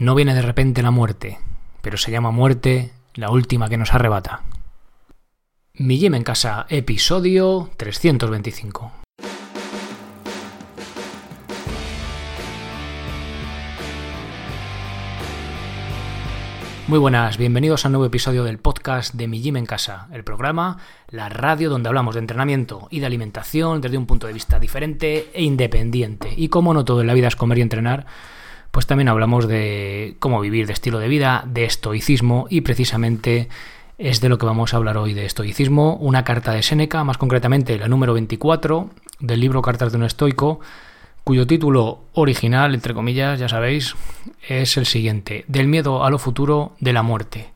No viene de repente la muerte, pero se llama muerte la última que nos arrebata. Mi Gym en casa, episodio 325. Muy buenas, bienvenidos a un nuevo episodio del podcast de Mi Gym en Casa, el programa, la radio donde hablamos de entrenamiento y de alimentación desde un punto de vista diferente e independiente. Y como no todo en la vida es comer y entrenar, pues también hablamos de cómo vivir, de estilo de vida, de estoicismo y precisamente es de lo que vamos a hablar hoy de estoicismo, una carta de Séneca, más concretamente la número 24 del libro Cartas de un estoico cuyo título original, entre comillas, ya sabéis, es el siguiente, Del miedo a lo futuro de la muerte.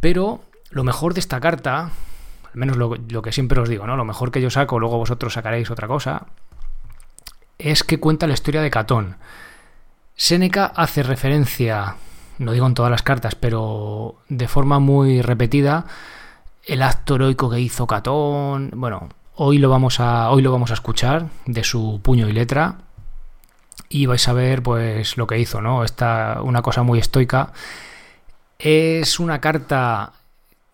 Pero lo mejor de esta carta, al menos lo, que siempre os digo, ¿no? Lo mejor que yo saco, luego vosotros sacaréis otra cosa, es que cuenta la historia de Catón. Séneca hace referencia, no digo en todas las cartas, pero de forma muy repetida, el acto heroico que hizo Catón, bueno, Hoy lo vamos a, hoy lo vamos a escuchar de su puño y letra y vais a ver pues lo que hizo, ¿no? Esta una cosa muy estoica. Es una carta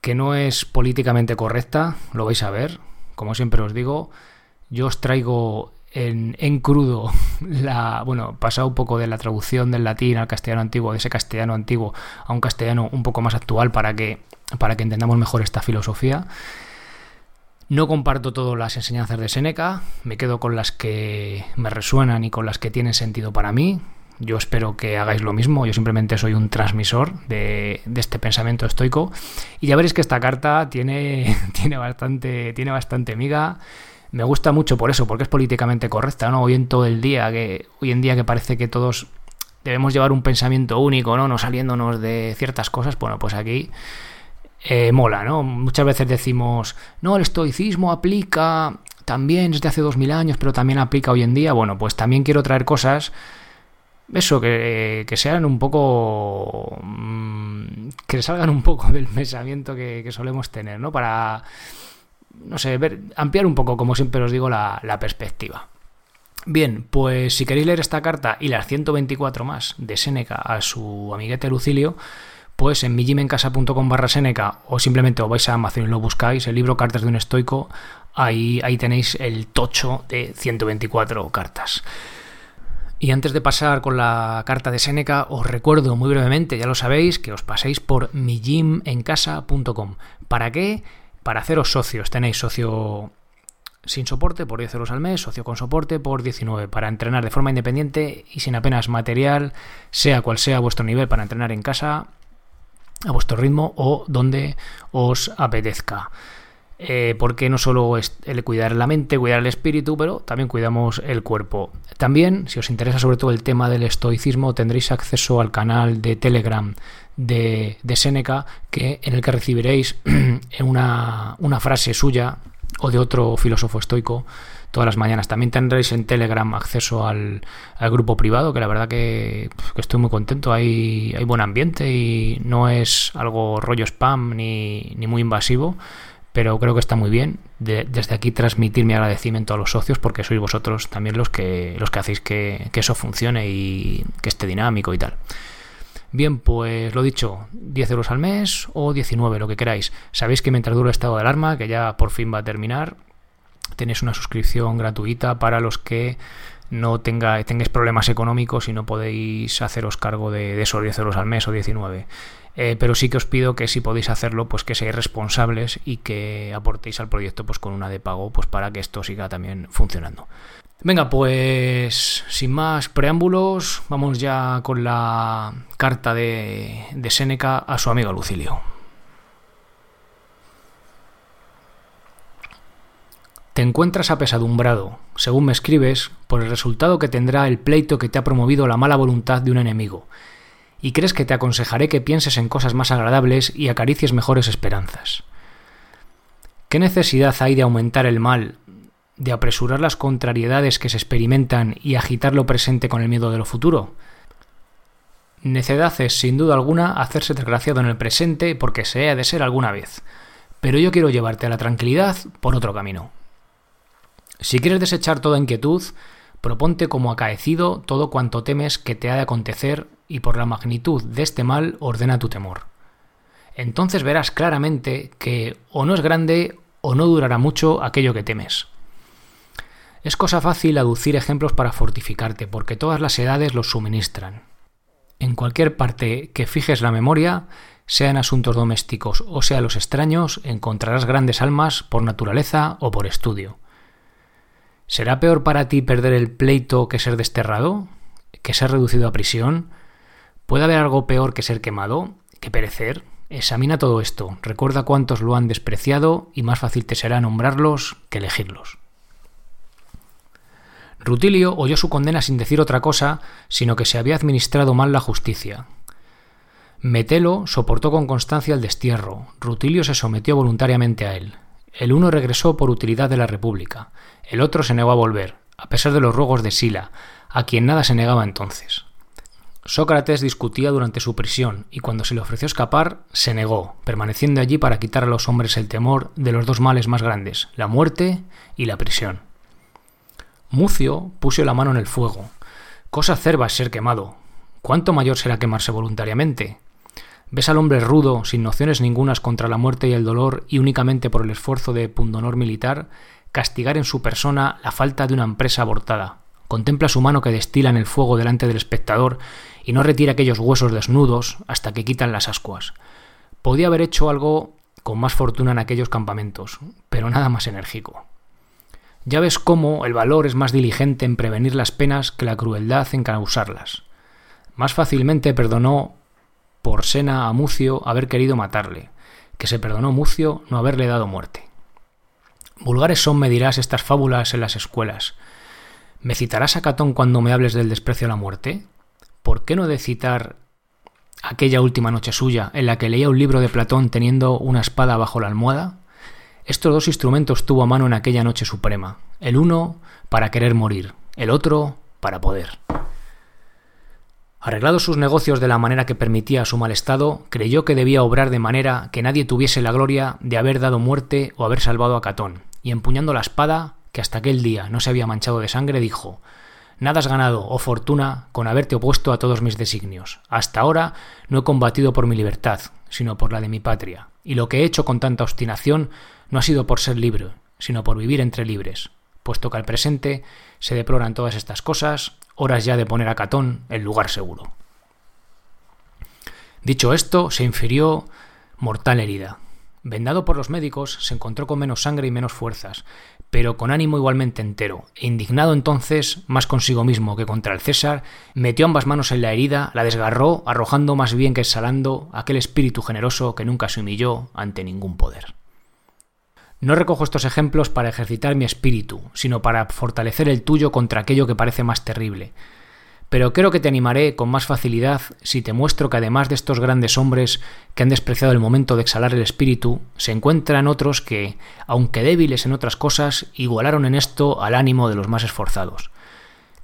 que no es políticamente correcta, lo vais a ver. Como siempre os digo, yo os traigo en, crudo la. Bueno, pasado un poco de la traducción del latín al castellano antiguo, de ese castellano antiguo a un castellano un poco más actual para que, para que entendamos mejor esta filosofía. No comparto todas las enseñanzas de Seneca, me quedo con las que me resuenan y con las que tienen sentido para mí. Yo espero que hagáis lo mismo, yo simplemente soy un transmisor de, este pensamiento estoico. Y ya veréis que esta carta tiene, tiene, bastante, tiene bastante miga. Me gusta mucho por eso, porque es políticamente correcta, ¿no? Hoy en todo el día, que, hoy en día que parece que todos debemos llevar un pensamiento único, ¿no? No saliéndonos de ciertas cosas, bueno, pues aquí eh, mola, ¿no? Muchas veces decimos, no, el estoicismo aplica también desde hace dos mil años, pero también aplica hoy en día. Bueno, pues también quiero traer cosas, eso, que, sean un poco... Mm, que salgan un poco del pensamiento que, solemos tener, ¿no? Para, no sé, ver, ampliar un poco, como siempre os digo, la, la perspectiva. Bien, pues si queréis leer esta carta y las 124 más de Séneca a su amiguete Lucilio, pues en mijimencasa.com barra Seneca o simplemente os vais a Amazon y lo buscáis, el libro Cartas de un Estoico, ahí, ahí tenéis el tocho de 124 cartas. Y antes de pasar con la carta de Seneca, os recuerdo muy brevemente, ya lo sabéis, que os paséis por mijimencasa.com. ¿Para qué? Para haceros socios. Tenéis socio sin soporte por 10 euros al mes, socio con soporte por 19, para entrenar de forma independiente y sin apenas material, sea cual sea vuestro nivel para entrenar en casa, a vuestro ritmo o donde os apetezca. Eh, porque no solo es el cuidar la mente, cuidar el espíritu, pero también cuidamos el cuerpo. También, si os interesa sobre todo el tema del estoicismo, tendréis acceso al canal de Telegram de, Seneca, que, en el que recibiréis una, frase suya o de otro filósofo estoico todas las mañanas. También tendréis en Telegram acceso al, grupo privado, que la verdad que, estoy muy contento. Hay buen ambiente y no es algo rollo spam ni, muy invasivo, pero creo que está muy bien. desde aquí transmitir mi agradecimiento a los socios porque sois vosotros también los que, los que hacéis que, que eso funcione y que esté dinámico y tal. Bien, pues lo dicho, 10 euros al mes o 19, lo que queráis. Sabéis que mientras dure el estado de alarma, que ya por fin va a terminar, tenéis una suscripción gratuita para los que no tenga, tengáis problemas económicos y no podéis haceros cargo de, esos 10 euros al mes o 19. Eh, pero sí que os pido que si podéis hacerlo, pues que seáis responsables y que aportéis al proyecto pues con una de pago, pues para que esto siga también funcionando. Venga, pues sin más preámbulos, vamos ya con la carta de, de Séneca a su amigo Lucilio. Te encuentras apesadumbrado, según me escribes, por el resultado que tendrá el pleito que te ha promovido la mala voluntad de un enemigo, y crees que te aconsejaré que pienses en cosas más agradables y acaricies mejores esperanzas. ¿Qué necesidad hay de aumentar el mal, de apresurar las contrariedades que se experimentan y agitar lo presente con el miedo de lo futuro? Necedad es, sin duda alguna, hacerse desgraciado en el presente porque se ha de ser alguna vez, pero yo quiero llevarte a la tranquilidad por otro camino. Si quieres desechar toda inquietud, proponte como acaecido todo cuanto temes que te ha de acontecer y por la magnitud de este mal ordena tu temor. Entonces verás claramente que o no es grande o no durará mucho aquello que temes. Es cosa fácil aducir ejemplos para fortificarte, porque todas las edades los suministran. En cualquier parte que fijes la memoria, sea en asuntos domésticos o sea los extraños, encontrarás grandes almas por naturaleza o por estudio. ¿Será peor para ti perder el pleito que ser desterrado? ¿Que ser reducido a prisión? ¿Puede haber algo peor que ser quemado? ¿Que perecer? Examina todo esto, recuerda cuántos lo han despreciado y más fácil te será nombrarlos que elegirlos. Rutilio oyó su condena sin decir otra cosa, sino que se había administrado mal la justicia. Metelo soportó con constancia el destierro, Rutilio se sometió voluntariamente a él. El uno regresó por utilidad de la República, el otro se negó a volver, a pesar de los ruegos de Sila, a quien nada se negaba entonces. Sócrates discutía durante su prisión y cuando se le ofreció escapar, se negó, permaneciendo allí para quitar a los hombres el temor de los dos males más grandes, la muerte y la prisión. Mucio puso la mano en el fuego. Cosa cerva es ser quemado. ¿Cuánto mayor será quemarse voluntariamente? Ves al hombre rudo, sin nociones ningunas contra la muerte y el dolor, y únicamente por el esfuerzo de pundonor militar, castigar en su persona la falta de una empresa abortada. Contempla su mano que destila en el fuego delante del espectador y no retira aquellos huesos desnudos hasta que quitan las ascuas. Podía haber hecho algo con más fortuna en aquellos campamentos, pero nada más enérgico. Ya ves cómo el valor es más diligente en prevenir las penas que la crueldad en causarlas. Más fácilmente perdonó por Sena a Mucio haber querido matarle, que se perdonó Mucio no haberle dado muerte. Vulgares son, me dirás, estas fábulas en las escuelas. ¿Me citarás a Catón cuando me hables del desprecio a la muerte? ¿Por qué no de citar aquella última noche suya en la que leía un libro de Platón teniendo una espada bajo la almohada? Estos dos instrumentos tuvo a mano en aquella noche suprema, el uno para querer morir, el otro para poder. Arreglados sus negocios de la manera que permitía su mal estado, creyó que debía obrar de manera que nadie tuviese la gloria de haber dado muerte o haber salvado a Catón, y empuñando la espada, que hasta aquel día no se había manchado de sangre, dijo Nada has ganado, oh fortuna, con haberte opuesto a todos mis designios. Hasta ahora no he combatido por mi libertad, sino por la de mi patria, y lo que he hecho con tanta obstinación no ha sido por ser libre, sino por vivir entre libres, puesto que al presente se deploran todas estas cosas, horas ya de poner a Catón en lugar seguro. Dicho esto, se infirió mortal herida. Vendado por los médicos, se encontró con menos sangre y menos fuerzas, pero con ánimo igualmente entero, e indignado entonces, más consigo mismo que contra el César, metió ambas manos en la herida, la desgarró, arrojando más bien que exhalando aquel espíritu generoso que nunca se humilló ante ningún poder. No recojo estos ejemplos para ejercitar mi espíritu, sino para fortalecer el tuyo contra aquello que parece más terrible. Pero creo que te animaré con más facilidad si te muestro que además de estos grandes hombres que han despreciado el momento de exhalar el espíritu, se encuentran otros que, aunque débiles en otras cosas, igualaron en esto al ánimo de los más esforzados.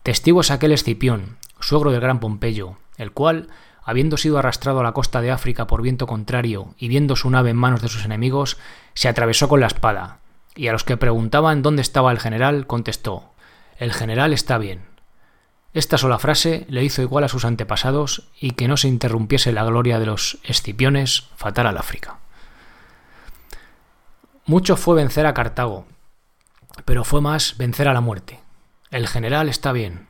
Testigo es aquel Escipión, suegro del gran Pompeyo, el cual, habiendo sido arrastrado a la costa de África por viento contrario y viendo su nave en manos de sus enemigos, se atravesó con la espada, y a los que preguntaban dónde estaba el general, contestó El general está bien. Esta sola frase le hizo igual a sus antepasados y que no se interrumpiese la gloria de los escipiones fatal al África. Mucho fue vencer a Cartago, pero fue más vencer a la muerte. El general está bien,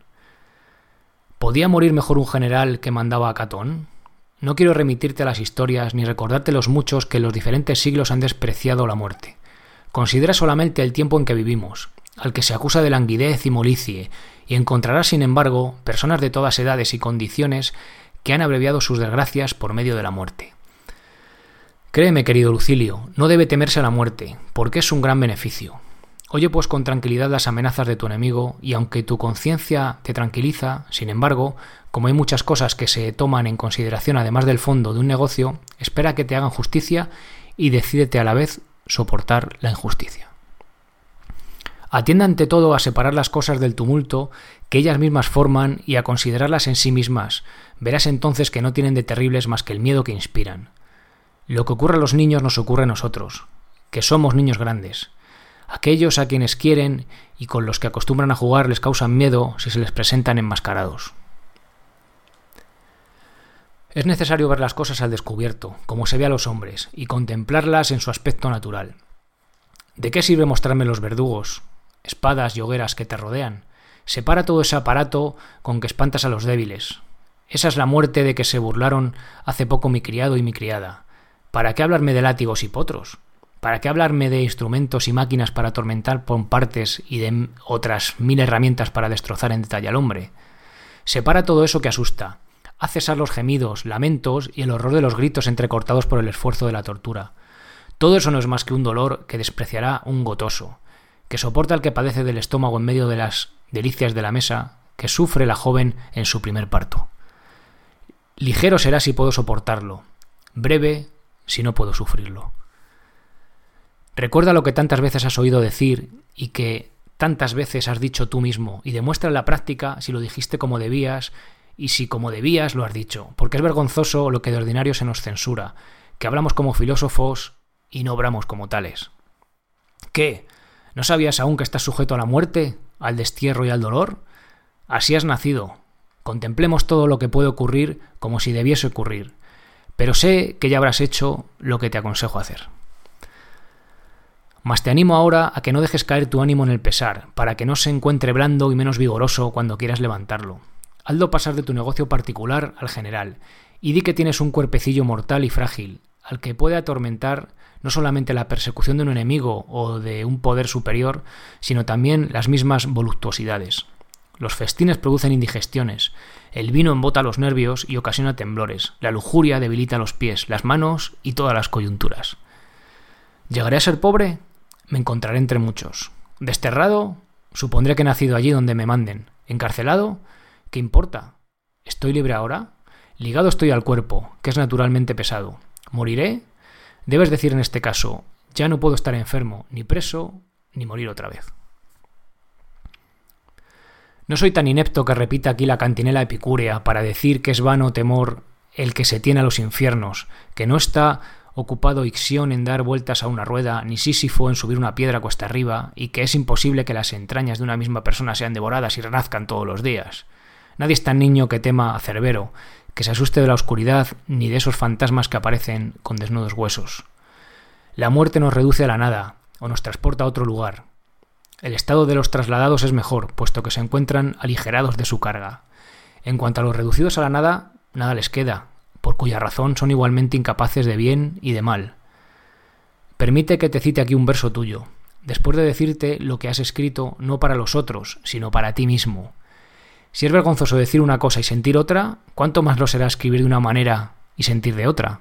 ¿Podía morir mejor un general que mandaba a Catón? No quiero remitirte a las historias ni recordarte los muchos que en los diferentes siglos han despreciado la muerte. Considera solamente el tiempo en que vivimos, al que se acusa de languidez y molicie, y encontrarás, sin embargo, personas de todas edades y condiciones que han abreviado sus desgracias por medio de la muerte. Créeme, querido Lucilio, no debe temerse a la muerte, porque es un gran beneficio. Oye pues con tranquilidad las amenazas de tu enemigo y aunque tu conciencia te tranquiliza, sin embargo, como hay muchas cosas que se toman en consideración además del fondo de un negocio, espera que te hagan justicia y decídete a la vez soportar la injusticia. Atienda ante todo a separar las cosas del tumulto que ellas mismas forman y a considerarlas en sí mismas. Verás entonces que no tienen de terribles más que el miedo que inspiran. Lo que ocurre a los niños nos ocurre a nosotros, que somos niños grandes. Aquellos a quienes quieren y con los que acostumbran a jugar les causan miedo si se les presentan enmascarados. Es necesario ver las cosas al descubierto, como se ve a los hombres, y contemplarlas en su aspecto natural. ¿De qué sirve mostrarme los verdugos, espadas y hogueras que te rodean? Separa todo ese aparato con que espantas a los débiles. Esa es la muerte de que se burlaron hace poco mi criado y mi criada. ¿Para qué hablarme de látigos y potros? ¿Para qué hablarme de instrumentos y máquinas para atormentar por partes y de otras mil herramientas para destrozar en detalle al hombre? Separa todo eso que asusta, Haz cesar los gemidos, lamentos y el horror de los gritos entrecortados por el esfuerzo de la tortura. Todo eso no es más que un dolor que despreciará un gotoso, que soporta el que padece del estómago en medio de las delicias de la mesa, que sufre la joven en su primer parto. Ligero será si puedo soportarlo, breve si no puedo sufrirlo. Recuerda lo que tantas veces has oído decir y que tantas veces has dicho tú mismo, y demuestra en la práctica si lo dijiste como debías y si como debías lo has dicho, porque es vergonzoso lo que de ordinario se nos censura, que hablamos como filósofos y no obramos como tales. ¿Qué? ¿No sabías aún que estás sujeto a la muerte, al destierro y al dolor? Así has nacido. Contemplemos todo lo que puede ocurrir como si debiese ocurrir, pero sé que ya habrás hecho lo que te aconsejo hacer. Mas te animo ahora a que no dejes caer tu ánimo en el pesar, para que no se encuentre blando y menos vigoroso cuando quieras levantarlo. Hazlo pasar de tu negocio particular al general, y di que tienes un cuerpecillo mortal y frágil, al que puede atormentar no solamente la persecución de un enemigo o de un poder superior, sino también las mismas voluptuosidades. Los festines producen indigestiones, el vino embota los nervios y ocasiona temblores, la lujuria debilita los pies, las manos y todas las coyunturas. ¿Llegaré a ser pobre? Me encontraré entre muchos. ¿Desterrado? Supondré que he nacido allí donde me manden. ¿Encarcelado? ¿Qué importa? ¿Estoy libre ahora? Ligado estoy al cuerpo, que es naturalmente pesado. ¿Moriré? Debes decir en este caso, ya no puedo estar enfermo, ni preso, ni morir otra vez. No soy tan inepto que repita aquí la cantinela epicúrea para decir que es vano temor el que se tiene a los infiernos, que no está ocupado Ixión en dar vueltas a una rueda, ni Sísifo en subir una piedra cuesta arriba, y que es imposible que las entrañas de una misma persona sean devoradas y renazcan todos los días. Nadie es tan niño que tema a Cerbero, que se asuste de la oscuridad ni de esos fantasmas que aparecen con desnudos huesos. La muerte nos reduce a la nada o nos transporta a otro lugar. El estado de los trasladados es mejor, puesto que se encuentran aligerados de su carga. En cuanto a los reducidos a la nada, nada les queda, cuya razón son igualmente incapaces de bien y de mal. Permite que te cite aquí un verso tuyo, después de decirte lo que has escrito no para los otros, sino para ti mismo. Si es vergonzoso decir una cosa y sentir otra, ¿cuánto más lo será escribir de una manera y sentir de otra?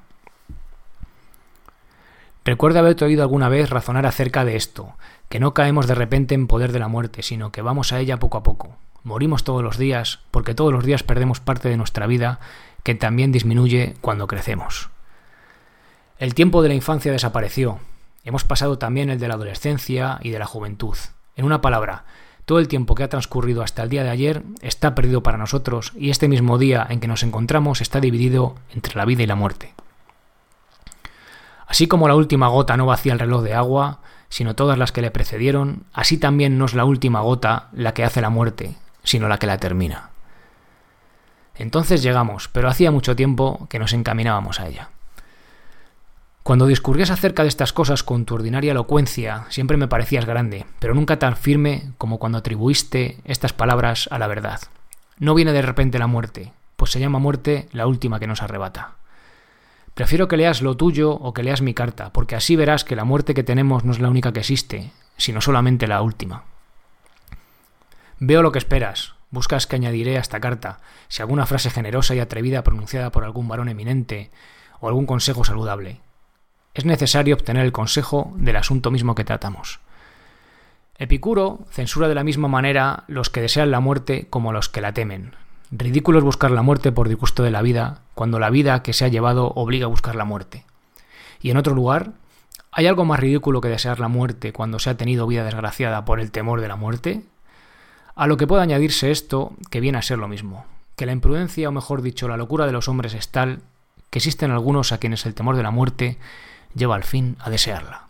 Recuerdo haberte oído alguna vez razonar acerca de esto, que no caemos de repente en poder de la muerte, sino que vamos a ella poco a poco. Morimos todos los días, porque todos los días perdemos parte de nuestra vida, que también disminuye cuando crecemos. El tiempo de la infancia desapareció. Hemos pasado también el de la adolescencia y de la juventud. En una palabra, todo el tiempo que ha transcurrido hasta el día de ayer está perdido para nosotros y este mismo día en que nos encontramos está dividido entre la vida y la muerte. Así como la última gota no vacía el reloj de agua, sino todas las que le precedieron, así también no es la última gota la que hace la muerte, sino la que la termina. Entonces llegamos, pero hacía mucho tiempo que nos encaminábamos a ella. Cuando discurrías acerca de estas cosas con tu ordinaria elocuencia, siempre me parecías grande, pero nunca tan firme como cuando atribuiste estas palabras a la verdad. No viene de repente la muerte, pues se llama muerte la última que nos arrebata. Prefiero que leas lo tuyo o que leas mi carta, porque así verás que la muerte que tenemos no es la única que existe, sino solamente la última. Veo lo que esperas. Buscas que añadiré a esta carta, si alguna frase generosa y atrevida pronunciada por algún varón eminente, o algún consejo saludable es necesario obtener el consejo del asunto mismo que tratamos. Epicuro censura de la misma manera los que desean la muerte como los que la temen. Ridículo es buscar la muerte por disgusto de la vida, cuando la vida que se ha llevado obliga a buscar la muerte. Y en otro lugar, ¿hay algo más ridículo que desear la muerte cuando se ha tenido vida desgraciada por el temor de la muerte? A lo que puede añadirse esto, que viene a ser lo mismo, que la imprudencia, o mejor dicho, la locura de los hombres es tal que existen algunos a quienes el temor de la muerte lleva al fin a desearla.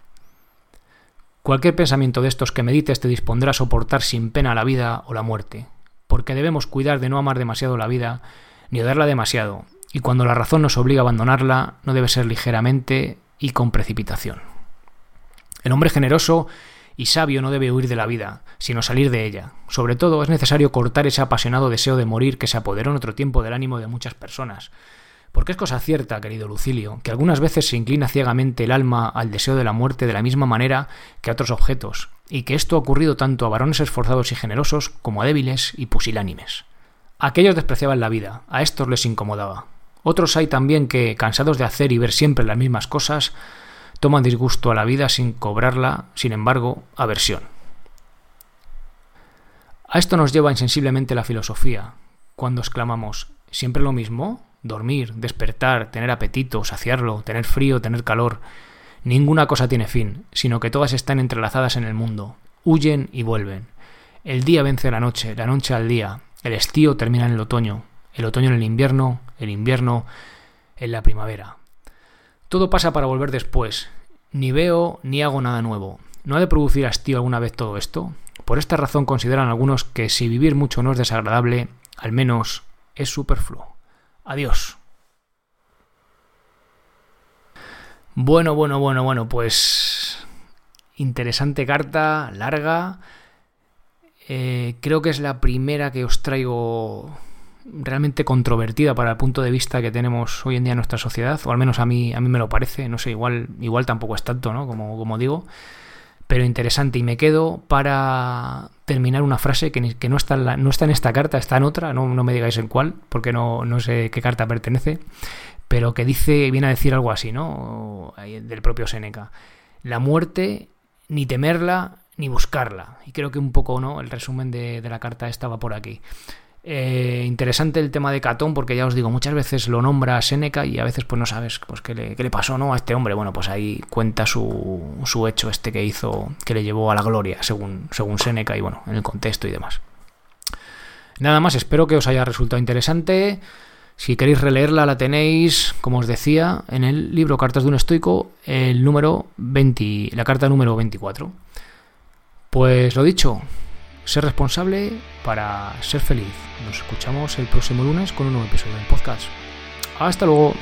Cualquier pensamiento de estos que medites te dispondrá a soportar sin pena la vida o la muerte, porque debemos cuidar de no amar demasiado la vida ni odiarla demasiado, y cuando la razón nos obliga a abandonarla, no debe ser ligeramente y con precipitación. El hombre generoso y sabio no debe huir de la vida, sino salir de ella. Sobre todo es necesario cortar ese apasionado deseo de morir que se apoderó en otro tiempo del ánimo de muchas personas. Porque es cosa cierta, querido Lucilio, que algunas veces se inclina ciegamente el alma al deseo de la muerte de la misma manera que a otros objetos, y que esto ha ocurrido tanto a varones esforzados y generosos como a débiles y pusilánimes. Aquellos despreciaban la vida, a estos les incomodaba. Otros hay también que, cansados de hacer y ver siempre las mismas cosas, toman disgusto a la vida sin cobrarla, sin embargo, aversión. A esto nos lleva insensiblemente la filosofía, cuando exclamamos ¿siempre lo mismo? Dormir, despertar, tener apetito, saciarlo, tener frío, tener calor. Ninguna cosa tiene fin, sino que todas están entrelazadas en el mundo, huyen y vuelven. El día vence la noche, la noche al día, el estío termina en el otoño, el otoño en el invierno, el invierno en la primavera. Todo pasa para volver después. Ni veo ni hago nada nuevo. ¿No ha de producir hastío alguna vez todo esto? Por esta razón consideran algunos que si vivir mucho no es desagradable, al menos es superfluo. Adiós. Bueno, bueno, bueno, bueno, pues interesante carta, larga. Eh, creo que es la primera que os traigo realmente controvertida para el punto de vista que tenemos hoy en día en nuestra sociedad, o al menos a mí, a mí me lo parece, no sé, igual, igual tampoco es tanto, ¿no? Como, como digo, pero interesante. Y me quedo para terminar una frase que, que no, está en no está en esta carta, está en otra, no, no me digáis en cuál, porque no, no sé qué carta pertenece, pero que dice, viene a decir algo así, ¿no? Del propio Seneca. La muerte, ni temerla, ni buscarla. Y creo que un poco, ¿no? El resumen de, de la carta estaba por aquí. Eh, interesante el tema de Catón, porque ya os digo, muchas veces lo nombra Seneca y a veces pues no sabes pues, qué, le, pasó ¿no? a este hombre. Bueno, pues ahí cuenta su, su, hecho este que hizo, que le llevó a la gloria, según, según Seneca y bueno, en el contexto y demás. Nada más, espero que os haya resultado interesante. Si queréis releerla, la tenéis, como os decía, en el libro Cartas de un Estoico, el número 20, la carta número 24. Pues lo dicho, ser responsable para ser feliz. Nos escuchamos el próximo lunes con un nuevo episodio del podcast. Hasta luego.